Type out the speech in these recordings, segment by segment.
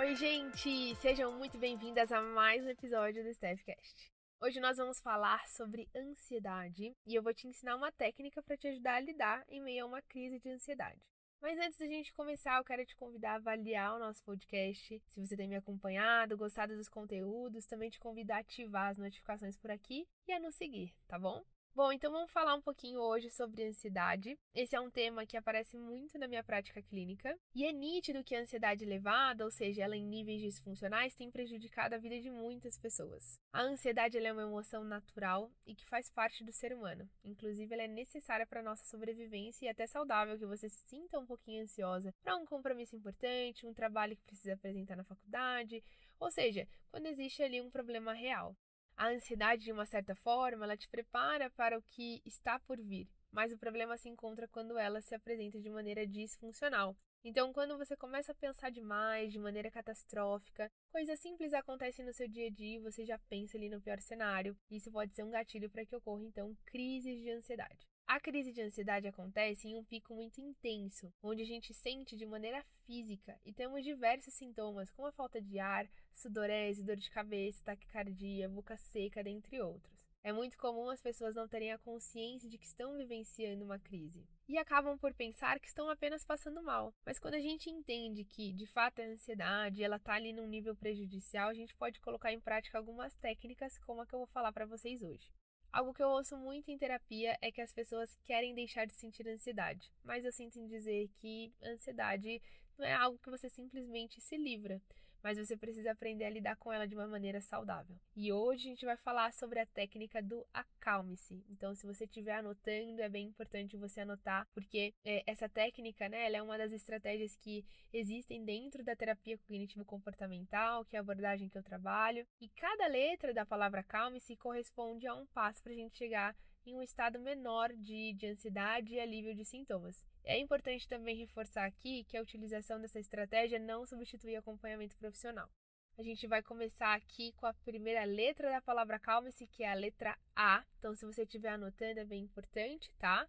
Oi, gente! Sejam muito bem-vindas a mais um episódio do Staffcast. Hoje nós vamos falar sobre ansiedade e eu vou te ensinar uma técnica para te ajudar a lidar em meio a uma crise de ansiedade. Mas antes da gente começar, eu quero te convidar a avaliar o nosso podcast. Se você tem me acompanhado, gostado dos conteúdos, também te convidar a ativar as notificações por aqui e a nos seguir, tá bom? Bom, então vamos falar um pouquinho hoje sobre ansiedade. Esse é um tema que aparece muito na minha prática clínica e é nítido que a ansiedade elevada, ou seja, ela em níveis disfuncionais, tem prejudicado a vida de muitas pessoas. A ansiedade é uma emoção natural e que faz parte do ser humano. Inclusive, ela é necessária para a nossa sobrevivência e até saudável que você se sinta um pouquinho ansiosa para um compromisso importante, um trabalho que precisa apresentar na faculdade, ou seja, quando existe ali um problema real. A ansiedade, de uma certa forma, ela te prepara para o que está por vir, mas o problema se encontra quando ela se apresenta de maneira disfuncional. Então, quando você começa a pensar demais, de maneira catastrófica, coisas simples acontecem no seu dia a dia e você já pensa ali no pior cenário. Isso pode ser um gatilho para que ocorra, então, crises de ansiedade. A crise de ansiedade acontece em um pico muito intenso, onde a gente sente de maneira física e temos diversos sintomas, como a falta de ar, sudorese, dor de cabeça, taquicardia, boca seca, dentre outros. É muito comum as pessoas não terem a consciência de que estão vivenciando uma crise e acabam por pensar que estão apenas passando mal. Mas quando a gente entende que de fato é ansiedade, ela está ali num nível prejudicial, a gente pode colocar em prática algumas técnicas como a que eu vou falar para vocês hoje. Algo que eu ouço muito em terapia é que as pessoas querem deixar de sentir ansiedade, mas eu sinto em dizer que ansiedade não é algo que você simplesmente se livra mas você precisa aprender a lidar com ela de uma maneira saudável. E hoje a gente vai falar sobre a técnica do acalme-se. Então, se você estiver anotando, é bem importante você anotar, porque é, essa técnica, né, ela é uma das estratégias que existem dentro da terapia cognitivo-comportamental, que é a abordagem que eu trabalho. E cada letra da palavra acalme-se corresponde a um passo para a gente chegar em um estado menor de, de ansiedade e alívio de sintomas. É importante também reforçar aqui que a utilização dessa estratégia não substitui acompanhamento profissional. A gente vai começar aqui com a primeira letra da palavra calme-se, que é a letra A. Então, se você estiver anotando, é bem importante, tá?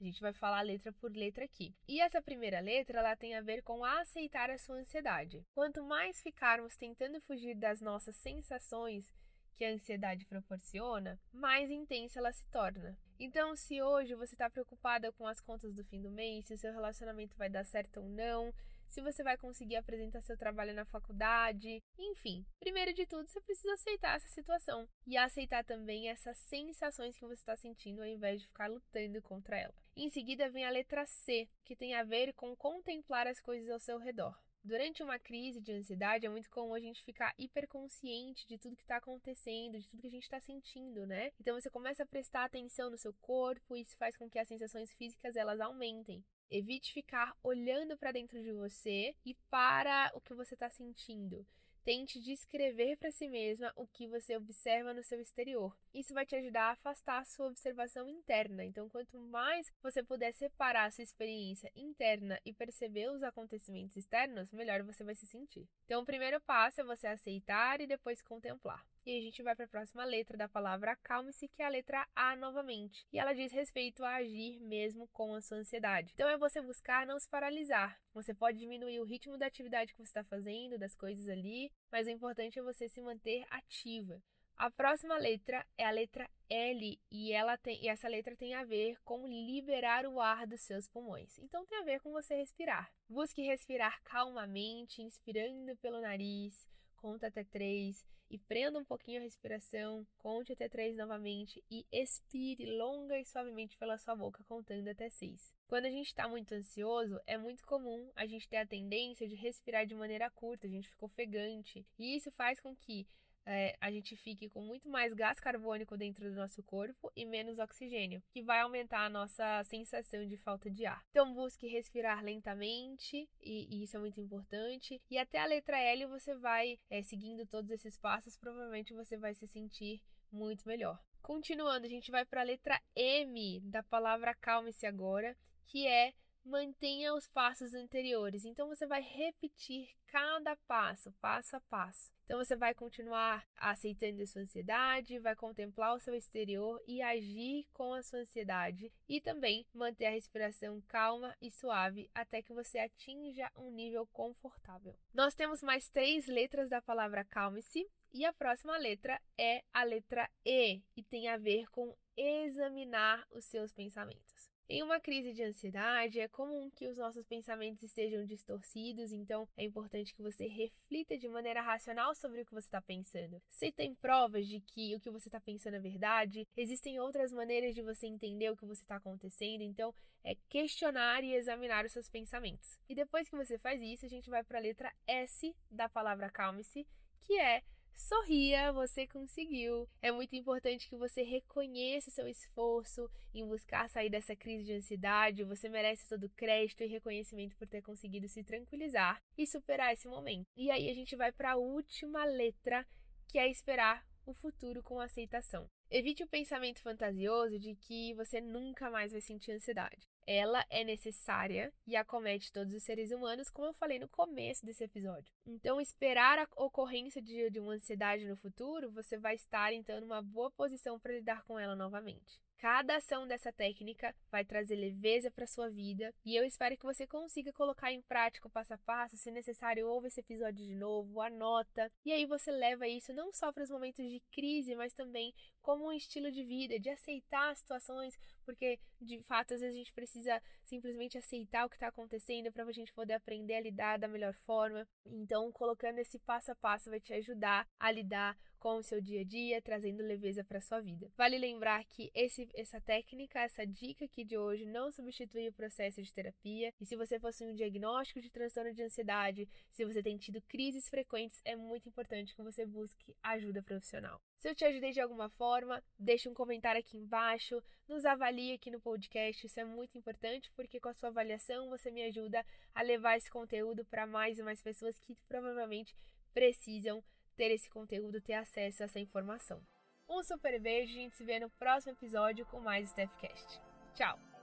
A gente vai falar letra por letra aqui. E essa primeira letra, ela tem a ver com aceitar a sua ansiedade. Quanto mais ficarmos tentando fugir das nossas sensações que a ansiedade proporciona, mais intensa ela se torna. Então, se hoje você está preocupada com as contas do fim do mês, se o seu relacionamento vai dar certo ou não, se você vai conseguir apresentar seu trabalho na faculdade, enfim, primeiro de tudo você precisa aceitar essa situação e aceitar também essas sensações que você está sentindo ao invés de ficar lutando contra ela. Em seguida vem a letra C, que tem a ver com contemplar as coisas ao seu redor. Durante uma crise de ansiedade, é muito comum a gente ficar hiperconsciente de tudo que está acontecendo, de tudo que a gente está sentindo, né? Então você começa a prestar atenção no seu corpo e isso faz com que as sensações físicas elas aumentem. Evite ficar olhando para dentro de você e para o que você está sentindo. Tente descrever para si mesma o que você observa no seu exterior. Isso vai te ajudar a afastar a sua observação interna. Então, quanto mais você puder separar a sua experiência interna e perceber os acontecimentos externos, melhor você vai se sentir. Então, o primeiro passo é você aceitar e depois contemplar. E a gente vai para a próxima letra da palavra acalme-se, que é a letra A novamente. E ela diz respeito a agir mesmo com a sua ansiedade. Então é você buscar não se paralisar. Você pode diminuir o ritmo da atividade que você está fazendo, das coisas ali, mas o importante é você se manter ativa. A próxima letra é a letra L e ela tem e essa letra tem a ver com liberar o ar dos seus pulmões. Então tem a ver com você respirar. Busque respirar calmamente, inspirando pelo nariz, conta até três e prenda um pouquinho a respiração, conte até três novamente e expire longa e suavemente pela sua boca, contando até seis. Quando a gente está muito ansioso, é muito comum a gente ter a tendência de respirar de maneira curta, a gente fica ofegante, e isso faz com que é, a gente fique com muito mais gás carbônico dentro do nosso corpo e menos oxigênio, que vai aumentar a nossa sensação de falta de ar. Então, busque respirar lentamente, e, e isso é muito importante. E até a letra L você vai é, seguindo todos esses passos, provavelmente você vai se sentir muito melhor. Continuando, a gente vai para a letra M da palavra calme-se agora, que é mantenha os passos anteriores. Então você vai repetir cada passo, passo a passo. Então você vai continuar aceitando a sua ansiedade, vai contemplar o seu exterior e agir com a sua ansiedade e também manter a respiração calma e suave até que você atinja um nível confortável. Nós temos mais três letras da palavra calme-se e a próxima letra é a letra E e tem a ver com examinar os seus pensamentos. Em uma crise de ansiedade, é comum que os nossos pensamentos estejam distorcidos, então é importante que você reflita de maneira racional sobre o que você está pensando. Se tem provas de que o que você está pensando é verdade, existem outras maneiras de você entender o que você está acontecendo, então é questionar e examinar os seus pensamentos. E depois que você faz isso, a gente vai para a letra S da palavra calme-se, que é Sorria, você conseguiu. É muito importante que você reconheça seu esforço em buscar sair dessa crise de ansiedade. Você merece todo o crédito e reconhecimento por ter conseguido se tranquilizar e superar esse momento. E aí a gente vai para a última letra, que é esperar o futuro com aceitação. Evite o pensamento fantasioso de que você nunca mais vai sentir ansiedade. Ela é necessária e acomete todos os seres humanos, como eu falei no começo desse episódio. Então, esperar a ocorrência de, de uma ansiedade no futuro, você vai estar então numa boa posição para lidar com ela novamente. Cada ação dessa técnica vai trazer leveza para sua vida e eu espero que você consiga colocar em prática o passo a passo. Se necessário, ouve esse episódio de novo, anota e aí você leva isso não só para os momentos de crise, mas também como um estilo de vida, de aceitar as situações, porque de fato às vezes a gente precisa simplesmente aceitar o que está acontecendo para a gente poder aprender a lidar da melhor forma. Então, colocando esse passo a passo vai te ajudar a lidar com o seu dia a dia, trazendo leveza para sua vida. Vale lembrar que esse, essa técnica, essa dica aqui de hoje não substitui o processo de terapia. E se você fosse um diagnóstico de transtorno de ansiedade, se você tem tido crises frequentes, é muito importante que você busque ajuda profissional. Se eu te ajudei de alguma forma, deixe um comentário aqui embaixo, nos avalie aqui no podcast, isso é muito importante porque com a sua avaliação você me ajuda a levar esse conteúdo para mais e mais pessoas que provavelmente precisam ter esse conteúdo, ter acesso a essa informação. Um super beijo, a gente se vê no próximo episódio com mais StaffCast. Tchau!